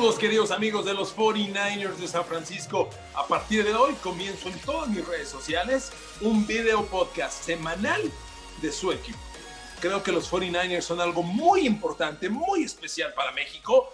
Saludos queridos amigos de los 49ers de San Francisco. A partir de hoy comienzo en todas mis redes sociales un video podcast semanal de su equipo. Creo que los 49ers son algo muy importante, muy especial para México.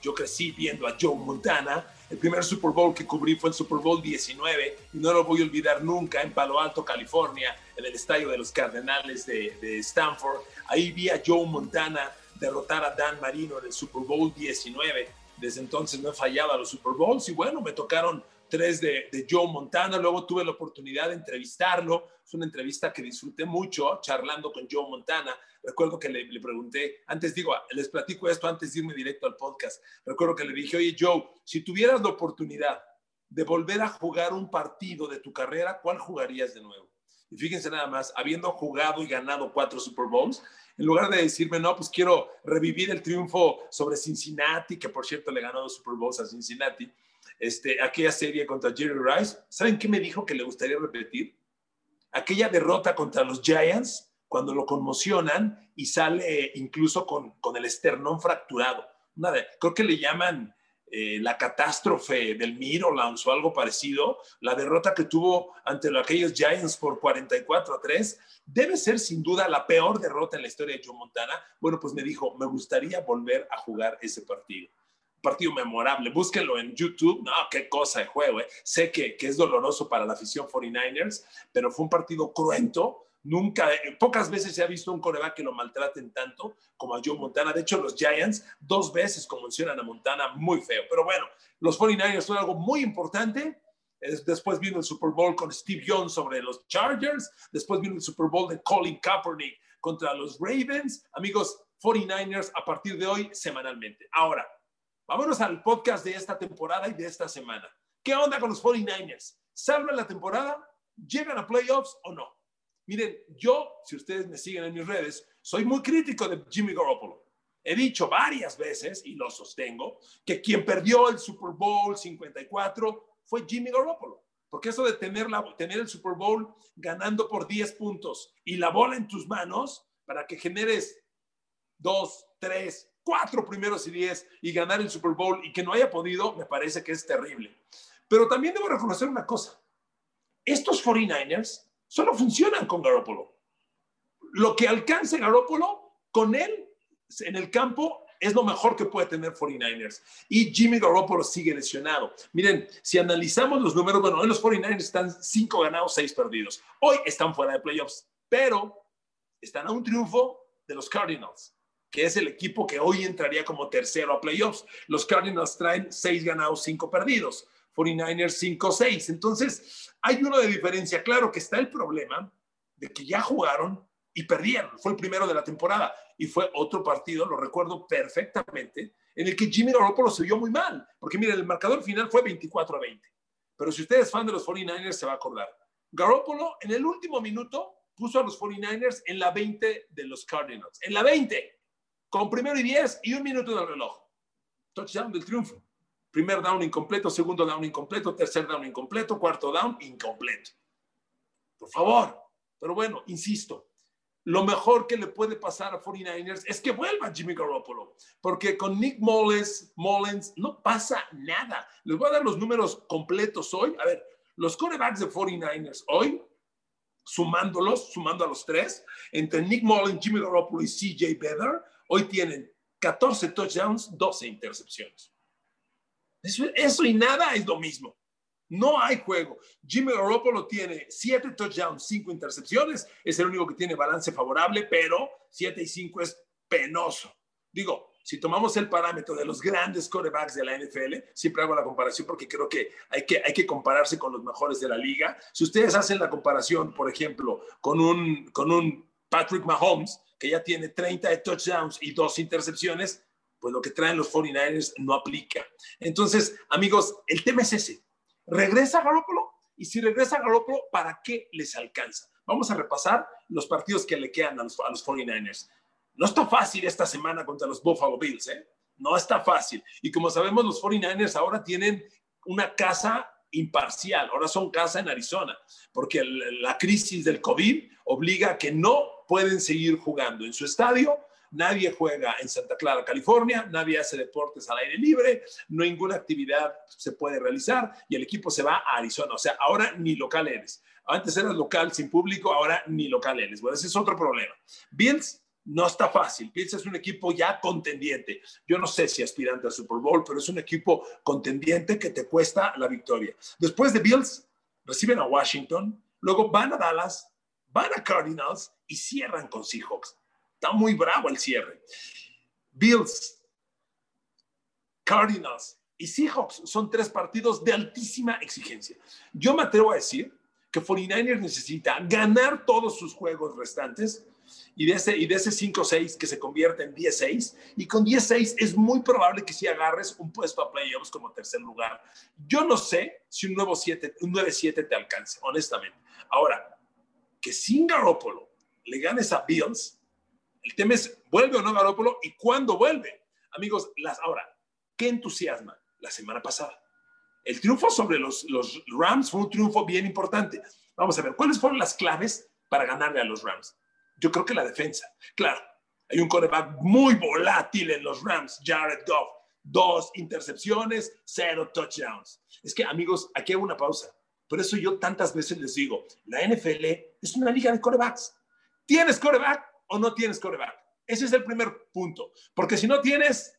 Yo crecí viendo a Joe Montana. El primer Super Bowl que cubrí fue el Super Bowl 19 y no lo voy a olvidar nunca en Palo Alto, California, en el estadio de los Cardenales de, de Stanford. Ahí vi a Joe Montana derrotar a Dan Marino en el Super Bowl 19. Desde entonces no he fallado a los Super Bowls y bueno, me tocaron tres de, Joe Montana. Luego tuve la oportunidad de entrevistarlo. Es una entrevista que disfruté mucho charlando con Joe Montana. Recuerdo que le, le, pregunté, antes digo, les platico esto antes de irme directo al podcast. Recuerdo que le dije, oye Joe, si tuvieras la oportunidad de volver a jugar un partido de tu carrera, ¿cuál jugarías de nuevo? Y fíjense nada más, habiendo jugado y ganado cuatro Super Bowls, en lugar de decirme, no, pues quiero revivir el triunfo sobre Cincinnati, que por cierto le ganó dos Super Bowls a Cincinnati, este, aquella serie contra Jerry Rice, ¿saben qué me dijo que le gustaría repetir? Aquella derrota contra los Giants, cuando lo conmocionan y sale incluso con, con el esternón fracturado. Una de, creo que le llaman eh, la catástrofe del Mirrorlands o algo parecido, la derrota que tuvo ante aquellos Giants por 44 a 3, debe ser sin duda la peor derrota en la historia de Joe Montana. Bueno, pues me dijo, me gustaría volver a jugar ese partido. partido memorable, búsquenlo en YouTube. No, qué cosa de juego. Eh. Sé que, que es doloroso para la afición 49ers, pero fue un partido cruento Nunca, eh, pocas veces se ha visto un coreback que lo maltraten tanto como a Joe Montana. De hecho, los Giants dos veces conmocionan a Montana muy feo. Pero bueno, los 49ers son algo muy importante. Después vino el Super Bowl con Steve Young sobre los Chargers. Después vino el Super Bowl de Colin Kaepernick contra los Ravens. Amigos, 49ers a partir de hoy semanalmente. Ahora, vámonos al podcast de esta temporada y de esta semana. ¿Qué onda con los 49ers? ¿Salvan la temporada? ¿Llegan a playoffs o no? Miren, yo, si ustedes me siguen en mis redes, soy muy crítico de Jimmy Garoppolo. He dicho varias veces, y lo sostengo, que quien perdió el Super Bowl 54 fue Jimmy Garoppolo. Porque eso de tener, la, tener el Super Bowl ganando por 10 puntos y la bola en tus manos para que generes 2, 3, 4 primeros y 10 y ganar el Super Bowl y que no haya podido, me parece que es terrible. Pero también debo reconocer una cosa. Estos 49ers solo funcionan con Garoppolo. Lo que alcance Garoppolo con él en el campo es lo mejor que puede tener 49ers. Y Jimmy Garoppolo sigue lesionado. Miren, si analizamos los números, bueno, en los 49ers están 5 ganados, 6 perdidos. Hoy están fuera de playoffs, pero están a un triunfo de los Cardinals, que es el equipo que hoy entraría como tercero a playoffs. Los Cardinals traen 6 ganados, 5 perdidos. 49ers 5-6. Entonces, hay uno de diferencia. Claro que está el problema de que ya jugaron y perdieron. Fue el primero de la temporada y fue otro partido, lo recuerdo perfectamente, en el que Jimmy Garoppolo se vio muy mal. Porque miren, el marcador final fue 24 a 20. Pero si usted es fan de los 49ers, se va a acordar. Garoppolo en el último minuto puso a los 49ers en la 20 de los Cardinals. En la 20, con primero y 10 y un minuto en el reloj. Touchdown del triunfo. Primer down incompleto, segundo down incompleto, tercer down incompleto, cuarto down incompleto. Por favor. Pero bueno, insisto, lo mejor que le puede pasar a 49ers es que vuelva Jimmy Garoppolo, porque con Nick Mullens, Mullens no pasa nada. Les voy a dar los números completos hoy. A ver, los corebacks de 49ers hoy, sumándolos, sumando a los tres, entre Nick Mullens, Jimmy Garoppolo y CJ Beather, hoy tienen 14 touchdowns, 12 intercepciones. Eso, y nada es lo mismo. No hay juego. Jimmy Garoppolo tiene siete touchdowns, cinco intercepciones. Es el único que tiene balance favorable, pero siete y cinco es penoso. Digo, si tomamos el parámetro de los grandes corebacks de la NFL, siempre hago la comparación porque creo que hay, que hay que compararse con los mejores de la liga. Si ustedes hacen la comparación, por ejemplo, con un, con un Patrick Mahomes, que ya tiene 30 touchdowns y dos intercepciones, pues lo que traen los 49ers no aplica. Entonces, amigos, el tema es ese. ¿Regresa Garoppolo? Y si regresa Garoppolo, ¿para qué les alcanza? Vamos a repasar los partidos que le quedan a los, a los 49ers. No está fácil esta semana contra los Buffalo Bills, ¿eh? No está fácil. Y como sabemos, los 49ers ahora tienen una casa imparcial, ahora son casa en Arizona, porque la crisis del COVID obliga a que no pueden seguir jugando en su estadio Nadie juega en Santa Clara, California, nadie hace deportes al aire libre, ninguna actividad se puede realizar y el equipo se va a Arizona. O sea, ahora ni local eres. Antes eras local sin público, ahora ni local eres. Bueno, ese es otro problema. Bills no está fácil. Bills es un equipo ya contendiente. Yo no sé si aspirante al Super Bowl, pero es un equipo contendiente que te cuesta la victoria. Después de Bills, reciben a Washington, luego van a Dallas, van a Cardinals y cierran con Seahawks. Está muy bravo el cierre. Bills, Cardinals y Seahawks son tres partidos de altísima exigencia. Yo me atrevo a decir que 49ers necesita ganar todos sus juegos restantes y de ese, ese 5-6 que se convierte en 10-6. Y con 10-6 es muy probable que si agarres un puesto a playoffs como tercer lugar. Yo no sé si un, nuevo 7, un 9-7 te alcance, honestamente. Ahora, que sin Garoppolo le ganes a Bills, el tema es, ¿vuelve o no Garoppolo? ¿Y cuándo vuelve? Amigos, las, ahora, ¿qué entusiasma? La semana pasada. El triunfo sobre los, los Rams fue un triunfo bien importante. Vamos a ver, ¿cuáles fueron las claves para ganarle a los Rams? Yo creo que la defensa. Claro, hay un coreback muy volátil en los Rams, Jared Goff. Dos intercepciones, cero touchdowns. Es que, amigos, aquí hay una pausa. Por eso yo tantas veces les digo, la NFL es una liga de corebacks. ¿Tienes coreback o no tienes coreback? Ese es el primer punto. Porque si no tienes,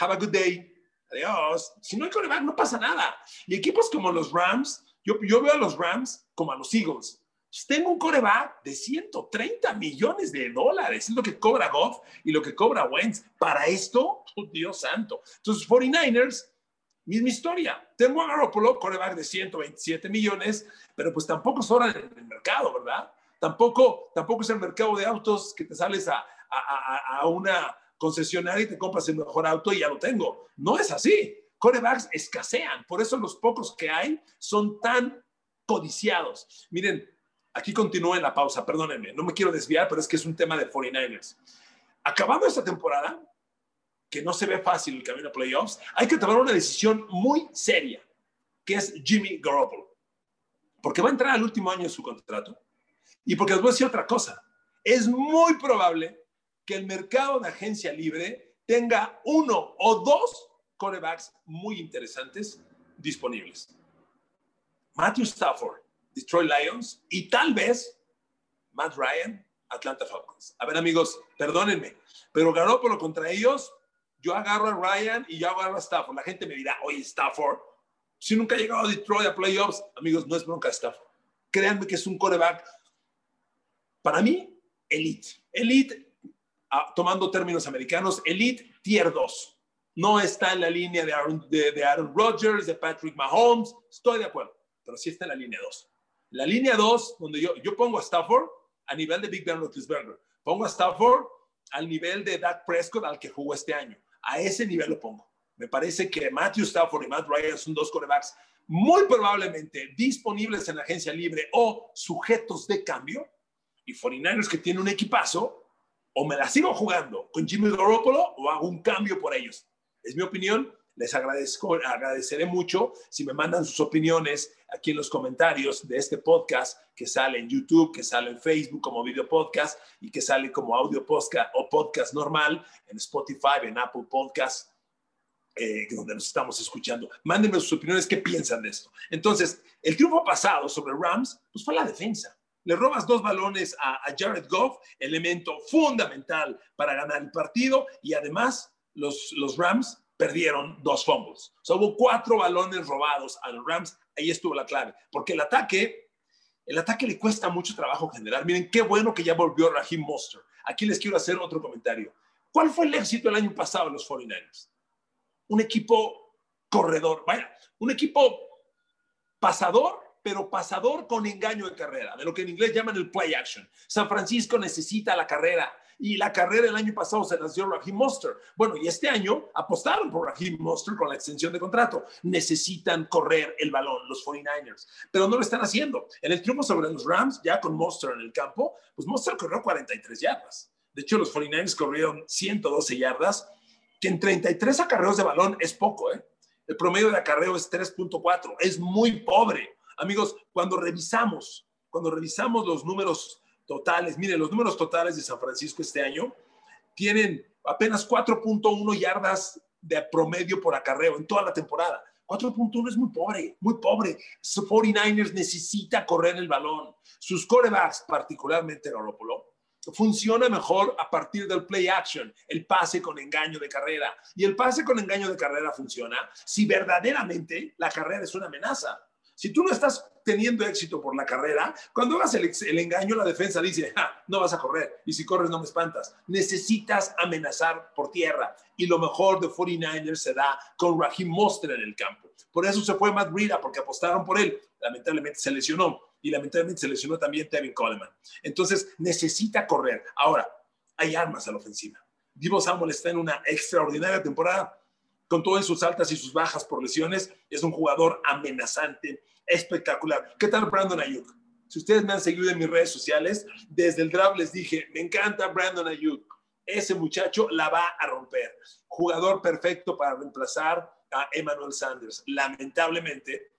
have a good day. Adiós. Si no hay coreback, no pasa nada. Y equipos como los Rams, yo, yo veo a los Rams como a los Eagles. Pues tengo un coreback de 130 millones de dólares. Es lo que cobra Goff y lo que cobra Wentz. Para esto, oh, Dios santo. Entonces, 49ers, misma historia. Tengo a Garoppolo, coreback de 127 millones, pero pues tampoco es hora en el mercado, ¿verdad? Tampoco, tampoco es el mercado de autos que te sales a, a, a una concesionaria y te compras el mejor auto y ya lo tengo. No es así. Corebacks escasean. Por eso los pocos que hay son tan codiciados. Miren, Aquí continúa en la pausa, perdónenme, no me quiero desviar, pero es que es un tema de 49ers. Acabando esta temporada, que no se ve fácil el camino a playoffs, hay que tomar una decisión muy seria, que es Jimmy Garoppolo. Porque va a entrar al último año de su contrato. Y porque les voy a decir otra cosa. Es muy probable que el mercado de agencia libre tenga uno o dos corebacks muy interesantes disponibles. Matthew Stafford Detroit Lions y tal vez Matt Ryan, Atlanta Falcons. A ver, amigos, perdónenme, pero Garoppolo contra ellos, yo agarro a Ryan y yo agarro a Stafford. La gente me dirá, oye, Stafford, si nunca ha llegado a Detroit a playoffs, amigos, no es bronca Stafford. Créanme que es un coreback, para mí, elite. Elite, ah, tomando términos americanos, elite tier 2. No está en la línea de Aaron, Rodgers, de Patrick Mahomes, estoy de acuerdo, pero sí está en la línea 2. La línea 2, donde yo, yo pongo a Stafford a nivel de Big Ben Roethlisberger. Pongo a Stafford al nivel de Dak Prescott al que jugó este año. A ese nivel lo pongo. Me parece que Matthew Stafford y Matt Ryan son dos corebacks muy probablemente disponibles en la agencia libre o sujetos de cambio. Y 49ers que tiene un equipazo, o me la sigo jugando con Jimmy Garoppolo o hago un cambio por ellos. Es mi opinión. Les agradezco, agradeceré mucho si me mandan sus opiniones aquí en los comentarios de este podcast que sale en YouTube, que sale en Facebook como video podcast y que sale como audio podcast o podcast normal en Spotify, en Apple Podcast. Eh, donde nos estamos escuchando. Mándenme sus opiniones, qué piensan de esto. Entonces, el triunfo pasado sobre Rams, pues fue la defensa. Le robas dos balones a, a Jared Goff, elemento fundamental para ganar el partido, y además los, los Rams perdieron dos fumbles. O sea, hubo cuatro balones robados a los Rams. Ahí estuvo la clave. Porque el ataque, el ataque le cuesta mucho trabajo generar. Miren, qué bueno que ya volvió Raheem Monster. Aquí les quiero hacer otro comentario. ¿Cuál fue el éxito el año pasado de los 49ers? Un equipo corredor, vaya, un equipo pasador pero pasador con engaño de carrera, de lo que en inglés llaman el play action. San Francisco necesita la carrera y la carrera el año pasado se nació Raheem Monster. Bueno, y este año apostaron por Raheem Monster con la extensión de contrato. Necesitan correr el balón los 49ers, pero no lo están haciendo. En el triunfo sobre los Rams, ya con Monster en el campo, pues Monster corrió 43 yardas. De hecho, los 49ers corrieron 112 yardas, que en 33 acarreos de balón es poco, ¿eh? El promedio de acarreo es 3.4, es muy pobre. Amigos, cuando revisamos, cuando revisamos los números totales, miren, los números totales de San Francisco este año, tienen apenas 4.1 yardas de promedio por acarreo en toda la temporada. 4.1 es muy pobre, muy pobre. 49ers necesita correr el balón. Sus corebacks, particularmente Garoppolo, funciona mejor a partir del play action, el pase con engaño de carrera. Y el pase con engaño de carrera funciona si verdaderamente la carrera es una amenaza. Si tú no estás teniendo éxito por la carrera, cuando hagas el, engaño, la defensa dice, no vas a correr, y si corres no me espantas. Necesitas amenazar por tierra, y lo mejor de 49ers se da con Raheem Monster en el campo. Por eso se fue Matt Breida, porque apostaron por él. Lamentablemente se lesionó, y lamentablemente se lesionó también Tevin Coleman. Entonces, necesita correr. Ahora, hay armas a la ofensiva. Divo Samuel está en una extraordinaria temporada con todas sus altas y sus bajas por lesiones, es un jugador amenazante, espectacular. ¿Qué tal Brandon Ayuk? Si ustedes me han seguido en mis redes sociales, desde el draft les dije, me encanta Brandon Ayuk. Ese muchacho la va a romper. Jugador perfecto para reemplazar a Emmanuel Sanders. Lamentablemente,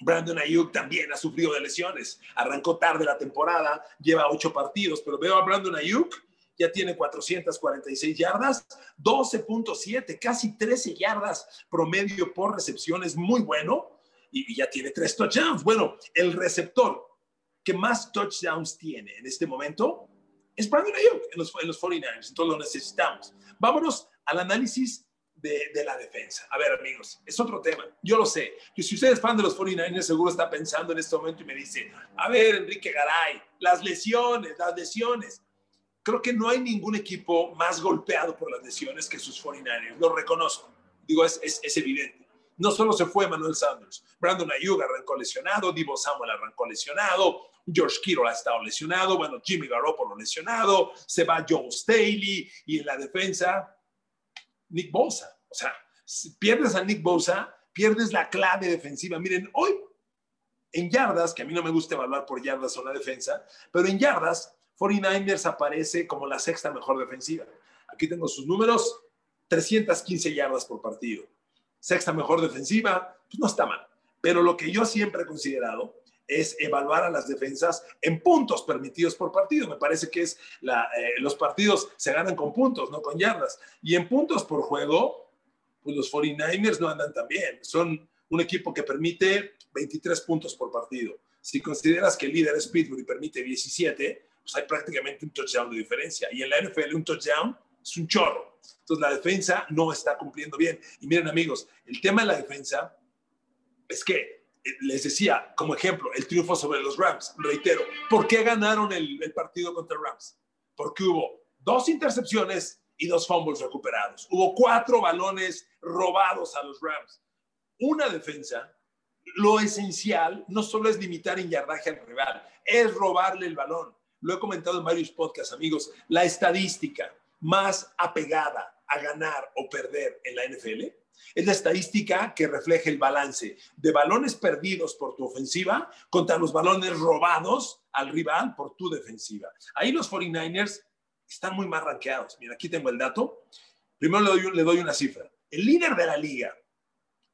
Brandon Ayuk también ha sufrido de lesiones. Arrancó tarde la temporada, lleva ocho partidos, pero veo a Brandon Ayuk ya tiene 446 yardas, 12.7, casi 13 yardas promedio por recepción, es muy bueno y, ya tiene tres touchdowns. Bueno, el receptor que más touchdowns tiene en este momento es Brandon Ayuk en los, en los 49ers, entonces lo necesitamos. Vámonos al análisis de, de, la defensa. A ver, amigos, es otro tema. Yo lo sé. Y si usted es fan de los 49ers, seguro está pensando en este momento y me dice, a ver, Enrique Garay, las lesiones, las lesiones creo que no hay ningún equipo más golpeado por las lesiones que sus 49ers. Lo reconozco. Digo, es, es, evidente. No solo se fue Manuel Sanders, Brandon Ayuk arrancó lesionado, Divo Samuel arrancó lesionado, George Kittle ha estado lesionado, bueno, Jimmy Garoppolo lesionado, se va Joe Staley y en la defensa, Nick Bosa. O sea, si pierdes a Nick Bosa, pierdes la clave defensiva. Miren, hoy en yardas, que a mí no me gusta evaluar por yardas o la defensa, pero en yardas, 49ers aparece como la sexta mejor defensiva. Aquí tengo sus números, 315 yardas por partido. Sexta mejor defensiva, pues no está mal. Pero lo que yo siempre he considerado es evaluar a las defensas en puntos permitidos por partido. Me parece que es la, eh, los partidos se ganan con puntos, no con yardas. Y en puntos por juego, pues los 49ers no andan tan bien. Son un equipo que permite 23 puntos por partido. Si consideras que el líder es Pittsburgh y permite 17, pues hay prácticamente un touchdown de diferencia. Y en la NFL un touchdown es un chorro. Entonces la defensa no está cumpliendo bien. Y miren amigos, el tema de la defensa es que, eh, les decía, como ejemplo, el triunfo sobre los Rams, reitero, ¿por qué ganaron el, partido contra Rams? Porque hubo dos intercepciones y dos fumbles recuperados. Hubo cuatro balones robados a los Rams. Una defensa, lo esencial no solo es limitar en yardaje al rival, es robarle el balón lo he comentado en varios podcasts, amigos, la estadística más apegada a ganar o perder en la NFL es la estadística que refleja el balance de balones perdidos por tu ofensiva contra los balones robados al rival por tu defensiva. Ahí los 49ers están muy más ranqueados. Mira, aquí tengo el dato. Primero le doy, le doy una cifra. El líder de la liga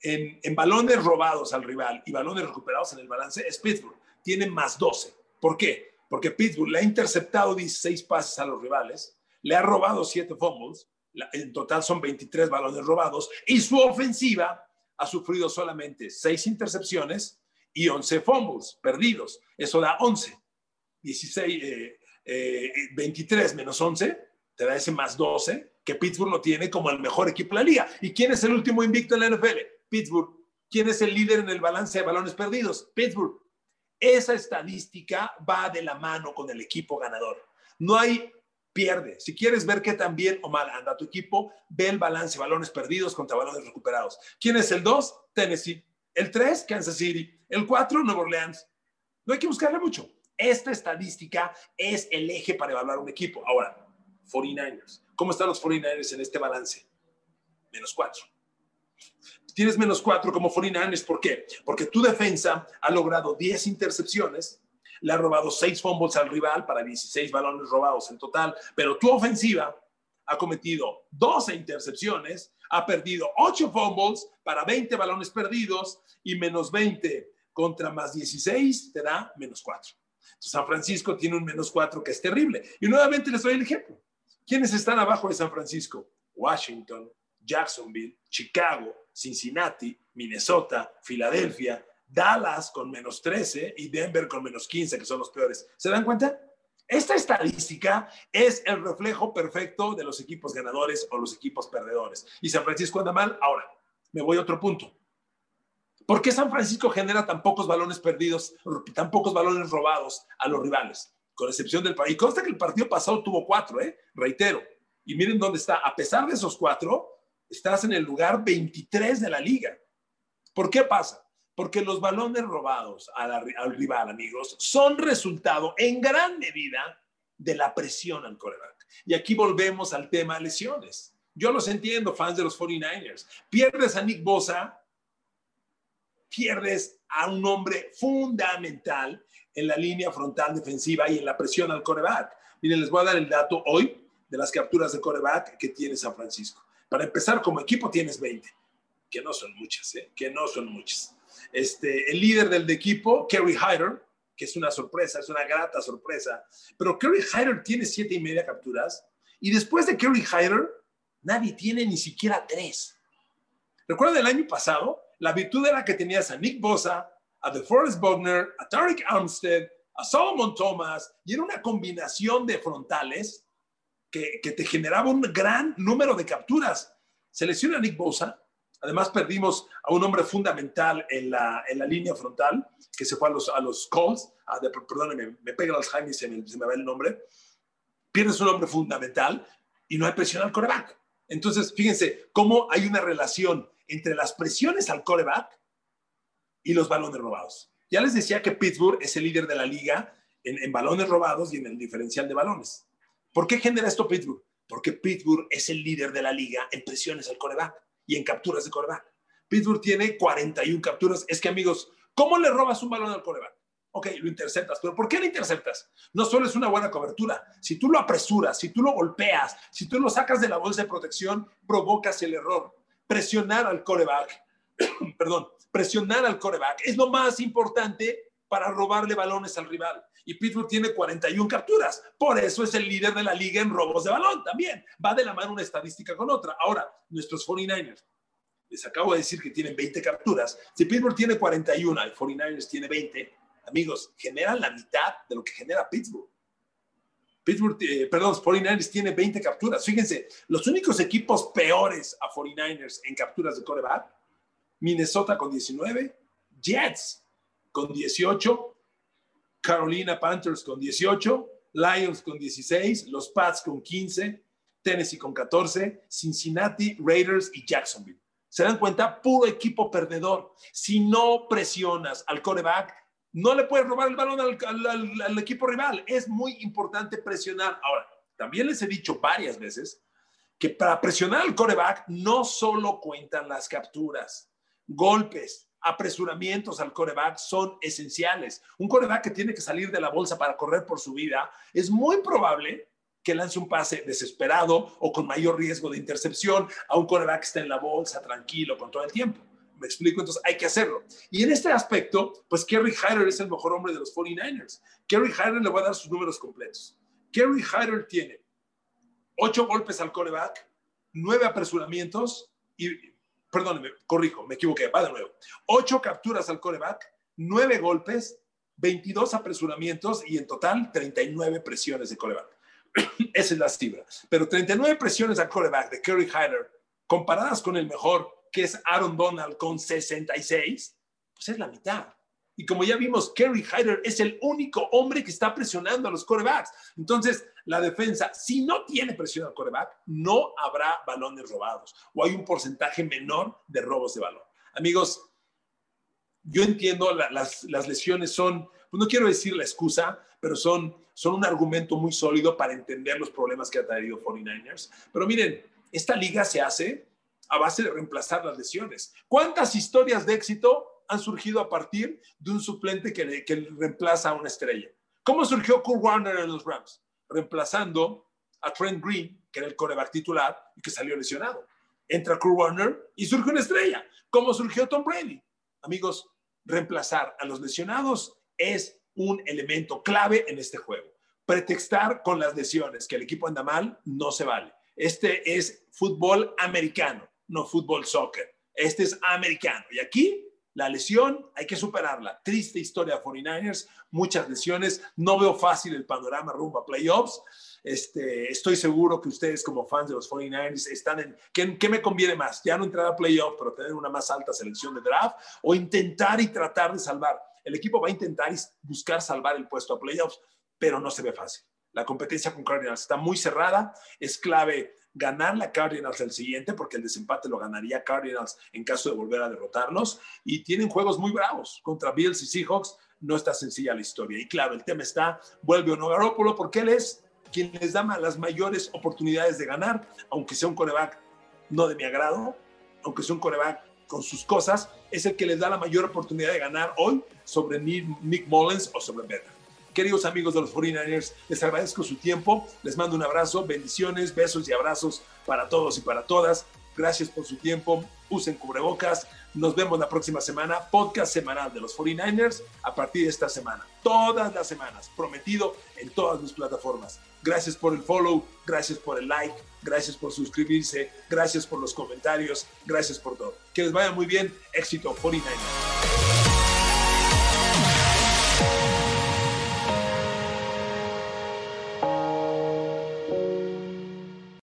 en, en, balones robados al rival y balones recuperados en el balance es Pittsburgh. Tiene más 12. ¿Por qué? Porque Pittsburgh le ha interceptado 16 pases a los rivales, le ha robado 7 fumbles, en total son 23 balones robados, y su ofensiva ha sufrido solamente 6 intercepciones y 11 fumbles perdidos. Eso da 11. 16, 23 menos 11 te da ese más 12 que Pittsburgh lo tiene como el mejor equipo de la liga. ¿Y quién es el último invicto en la NFL? Pittsburgh. ¿Quién es el líder en el balance de balones perdidos? Pittsburgh. Esa estadística va de la mano con el equipo ganador. No hay pierde. Si quieres ver qué tan bien o mal anda tu equipo, ve el balance, balones perdidos contra balones recuperados. ¿Quién es el 2? Tennessee. El 3, Kansas City. El 4, Nueva Orleans. No hay que buscarle mucho. Esta estadística es el eje para evaluar un equipo. Ahora, 49ers. ¿Cómo están los 49ers en este balance? Menos 4 tienes menos cuatro como 49ers. ¿Por qué? Porque tu defensa ha logrado 10 intercepciones, le ha robado 6 fumbles al rival para 16 balones robados en total, pero tu ofensiva ha cometido 12 intercepciones, ha perdido 8 fumbles para 20 balones perdidos y menos 20 contra más 16 te da menos 4. San Francisco tiene un menos 4 que es terrible. Y nuevamente les doy el ejemplo. ¿Quiénes están abajo de San Francisco? Washington, Jacksonville, Chicago, Cincinnati, Minnesota, Filadelfia, Dallas con menos 13 y Denver con menos 15, que son los peores. ¿Se dan cuenta? Esta estadística es el reflejo perfecto de los equipos ganadores o los equipos perdedores. Y San Francisco anda mal. Ahora, me voy a otro punto. ¿Por qué San Francisco genera tan pocos balones perdidos, tan pocos balones robados a los rivales? Con excepción del país. Consta que el partido pasado tuvo cuatro, ¿eh? Reitero. Y miren dónde está. A pesar de esos cuatro, estás en el lugar 23 de la liga. ¿Por qué pasa? Porque los balones robados al, rival, amigos, son resultado en gran medida de la presión al coreback. Y aquí volvemos al tema lesiones. Yo los entiendo, fans de los 49ers. Pierdes a Nick Bosa, pierdes a un hombre fundamental en la línea frontal defensiva y en la presión al coreback. Miren, les voy a dar el dato hoy de las capturas de coreback que tiene San Francisco. Para empezar, como equipo tienes 20, que no son muchas, ¿eh? que no son muchas. Este, el líder del equipo, Kerry Hyder, que es una sorpresa, es una grata sorpresa, pero Kerry Hyder tiene siete y media capturas y después de Kerry Hyder, nadie tiene ni siquiera tres. ¿Recuerdan el año pasado? La virtud era que tenías a Nick Bosa, a DeForest Bogner, a Tarek Armstead, a Solomon Thomas, y era una combinación de frontales que, te generaba un gran número de capturas. Se lesiona Nick Bosa, Además, perdimos a un hombre fundamental en la, en la línea frontal, que se fue a los, a los Colts. Ah, perdóneme, me pega el Alzheimer y se me, se me va el nombre. Pierdes un hombre fundamental y no hay presión al coreback. Entonces, fíjense cómo hay una relación entre las presiones al coreback y los balones robados. Ya les decía que Pittsburgh es el líder de la liga en, en balones robados y en el diferencial de balones. ¿Por qué genera esto Pittsburgh? Porque Pittsburgh es el líder de la liga en presiones al coreback y en capturas de coreback. Pittsburgh tiene 41 capturas. Es que, amigos, ¿cómo le robas un balón al coreback? Ok, lo interceptas, pero ¿por qué lo interceptas? No solo es una buena cobertura. Si tú lo apresuras, si tú lo golpeas, si tú lo sacas de la bolsa de protección, provocas el error. Presionar al coreback, perdón, presionar al coreback es lo más importante para robarle balones al rival. Y Pittsburgh tiene 41 capturas. Por eso es el líder de la liga en robos de balón también. Va de la mano una estadística con otra. Ahora, nuestros 49ers, les acabo de decir que tienen 20 capturas. Si Pittsburgh tiene 41 y 49ers tiene 20, amigos, generan la mitad de lo que genera Pittsburgh. Pittsburgh, eh, perdón, 49ers tiene 20 capturas. Fíjense, los únicos equipos peores a 49ers en capturas de coreback, Minnesota con 19, Jets con 18, Carolina Panthers con 18, Lions con 16, los Pats con 15, Tennessee con 14, Cincinnati, Raiders y Jacksonville. ¿Se dan cuenta? Puro equipo perdedor. Si no presionas al coreback, no le puedes robar el balón al, al, equipo rival. Es muy importante presionar. Ahora, también les he dicho varias veces que para presionar al coreback no solo cuentan las capturas, golpes, apresuramientos al coreback son esenciales. Un coreback que tiene que salir de la bolsa para correr por su vida, es muy probable que lance un pase desesperado o con mayor riesgo de intercepción a un coreback que está en la bolsa tranquilo con todo el tiempo. Me explico, entonces hay que hacerlo. Y en este aspecto, pues Kerry Hyder es el mejor hombre de los 49ers. Kerry Hyder le voy a dar sus números completos. Kerry Hyder tiene ocho golpes al coreback, nueve apresuramientos y perdóneme, corrijo, me equivoqué, va de nuevo. Ocho capturas al coreback, nueve golpes, 22 apresuramientos y en total 39 presiones de coreback. Esa es la cifra. Pero 39 presiones al coreback de Kerry Hyder, comparadas con el mejor, que es Aaron Donald con 66, pues es la mitad. Y como ya vimos, Kerry Hyder es el único hombre que está presionando a los corebacks. Entonces, la defensa, si no tiene presión al coreback, no habrá balones robados o hay un porcentaje menor de robos de balón. Amigos, yo entiendo las, lesiones son, pues no quiero decir la excusa, pero son, son un argumento muy sólido para entender los problemas que ha traído 49ers. Pero miren, esta liga se hace a base de reemplazar las lesiones. ¿Cuántas historias de éxito han surgido a partir de un suplente que, reemplaza a una estrella. ¿Cómo surgió Kurt Warner en los Rams? Reemplazando a Trent Green, que era el coreback titular y que salió lesionado. Entra Kurt Warner y surge una estrella. ¿Cómo surgió Tom Brady? Amigos, reemplazar a los lesionados es un elemento clave en este juego. pretextar con las lesiones que el equipo anda mal no se vale. Este es fútbol americano, no fútbol soccer. Este es americano. Y aquí la lesión hay que superarla. Triste historia de 49ers, muchas lesiones. No veo fácil el panorama rumbo a playoffs. Este, estoy seguro que ustedes como fans de los 49ers están en, ¿qué, me conviene más? Ya no entrar a playoffs, pero tener una más alta selección de draft o intentar y tratar de salvar. El equipo va a intentar y buscar salvar el puesto a playoffs, pero no se ve fácil. La competencia con Cardinals está muy cerrada, es clave ganar la Cardinals el siguiente, porque el desempate lo ganaría Cardinals en caso de volver a derrotarlos, y tienen juegos muy bravos contra Bills y Seahawks, no está sencilla la historia. Y claro, el tema está, vuelve o no Garoppolo, porque él es quien les da las mayores oportunidades de ganar, aunque sea un coreback no de mi agrado, aunque sea un coreback con sus cosas, es el que les da la mayor oportunidad de ganar hoy sobre Nick Mullens o sobre Better. Queridos amigos de los 49ers, les agradezco su tiempo, les mando un abrazo, bendiciones, besos y abrazos para todos y para todas. Gracias por su tiempo, usen cubrebocas, nos vemos la próxima semana, podcast semanal de los 49ers a partir de esta semana, todas las semanas, prometido en todas mis plataformas. Gracias por el follow, gracias por el like, gracias por suscribirse, gracias por los comentarios, gracias por todo. Que les vaya muy bien, éxito 49ers.